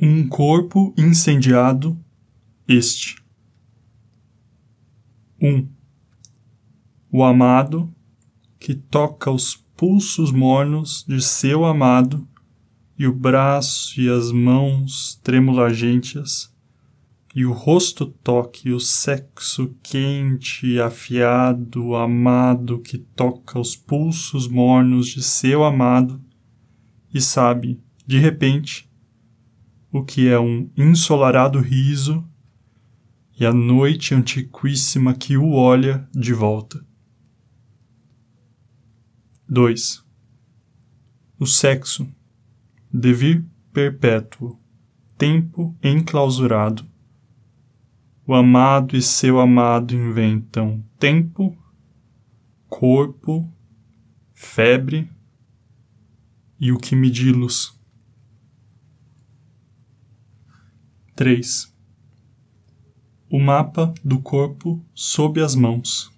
Um corpo incendiado, este. 1. Um, o amado que toca os pulsos mornos de seu amado e o braço e as mãos tremulagentes e o rosto toque o sexo quente e afiado amado que toca os pulsos mornos de seu amado e sabe, de repente, o que é um ensolarado riso e a noite antiquíssima que o olha de volta. 2. O sexo, devir perpétuo, tempo enclausurado. O amado e seu amado inventam tempo, corpo, febre e o que medi-los 3. O mapa do corpo sob as mãos,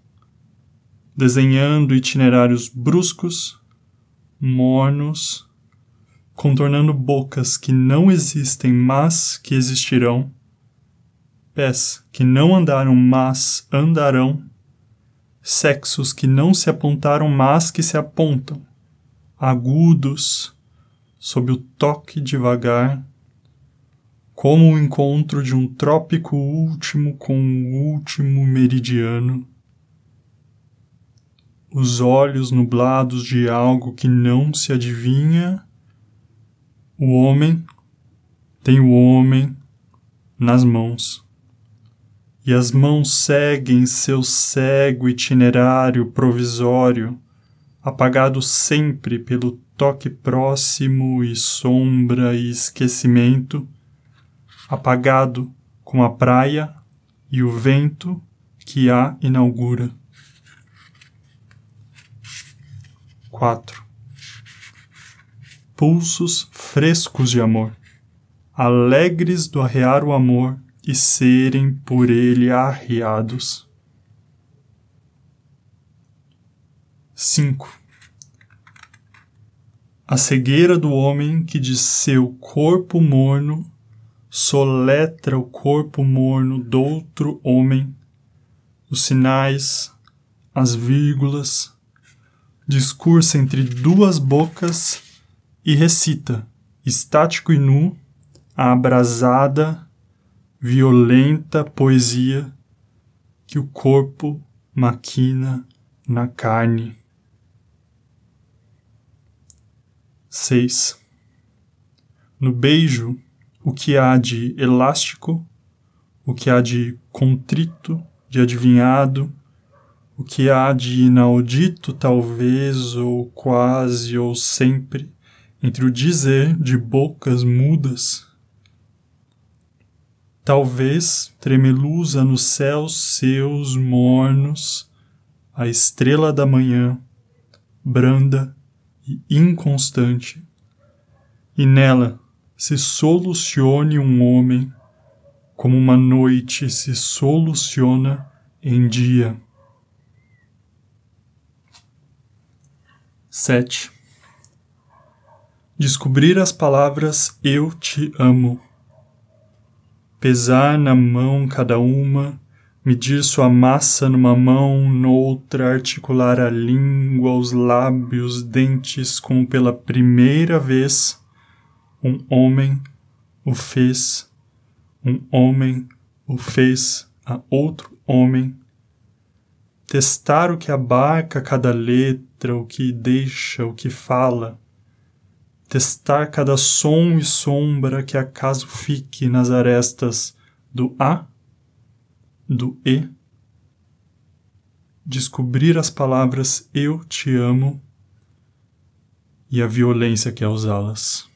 desenhando itinerários bruscos, mornos, contornando bocas que não existem, mas que existirão, pés que não andaram, mas andarão, sexos que não se apontaram, mas que se apontam, agudos, sob o toque devagar como o encontro de um trópico último com o último meridiano, os olhos nublados de algo que não se adivinha, o homem tem o homem nas mãos. E as mãos seguem seu cego itinerário provisório, apagado sempre pelo toque próximo e sombra e esquecimento apagado com a praia e o vento que a inaugura. 4. Pulsos frescos de amor, alegres do arrear o amor e serem por ele arreados. 5. A cegueira do homem que de seu corpo morno soletra o corpo morno doutro homem, os sinais, as vírgulas, discursa entre duas bocas e recita, estático e nu, a abrasada, violenta poesia que o corpo maquina na carne. 6. No beijo o que há de elástico, o que há de contrito, de adivinhado, o que há de inaudito, talvez, ou quase, ou sempre, entre o dizer de bocas mudas. Talvez tremelusa nos céus seus mornos a estrela da manhã, branda e inconstante, e nela se solucione um homem como uma noite se soluciona em dia. 7. Descobrir as palavras eu te amo. Pesar na mão cada uma, medir sua massa numa mão, noutra articular a língua, os lábios, dentes, como pela primeira vez um homem o fez, um homem o fez a outro homem. Testar o que abarca cada letra, o que deixa, o que fala. Testar cada som e sombra que acaso fique nas arestas do A, do E. Descobrir as palavras eu te amo e a violência que é usá-las.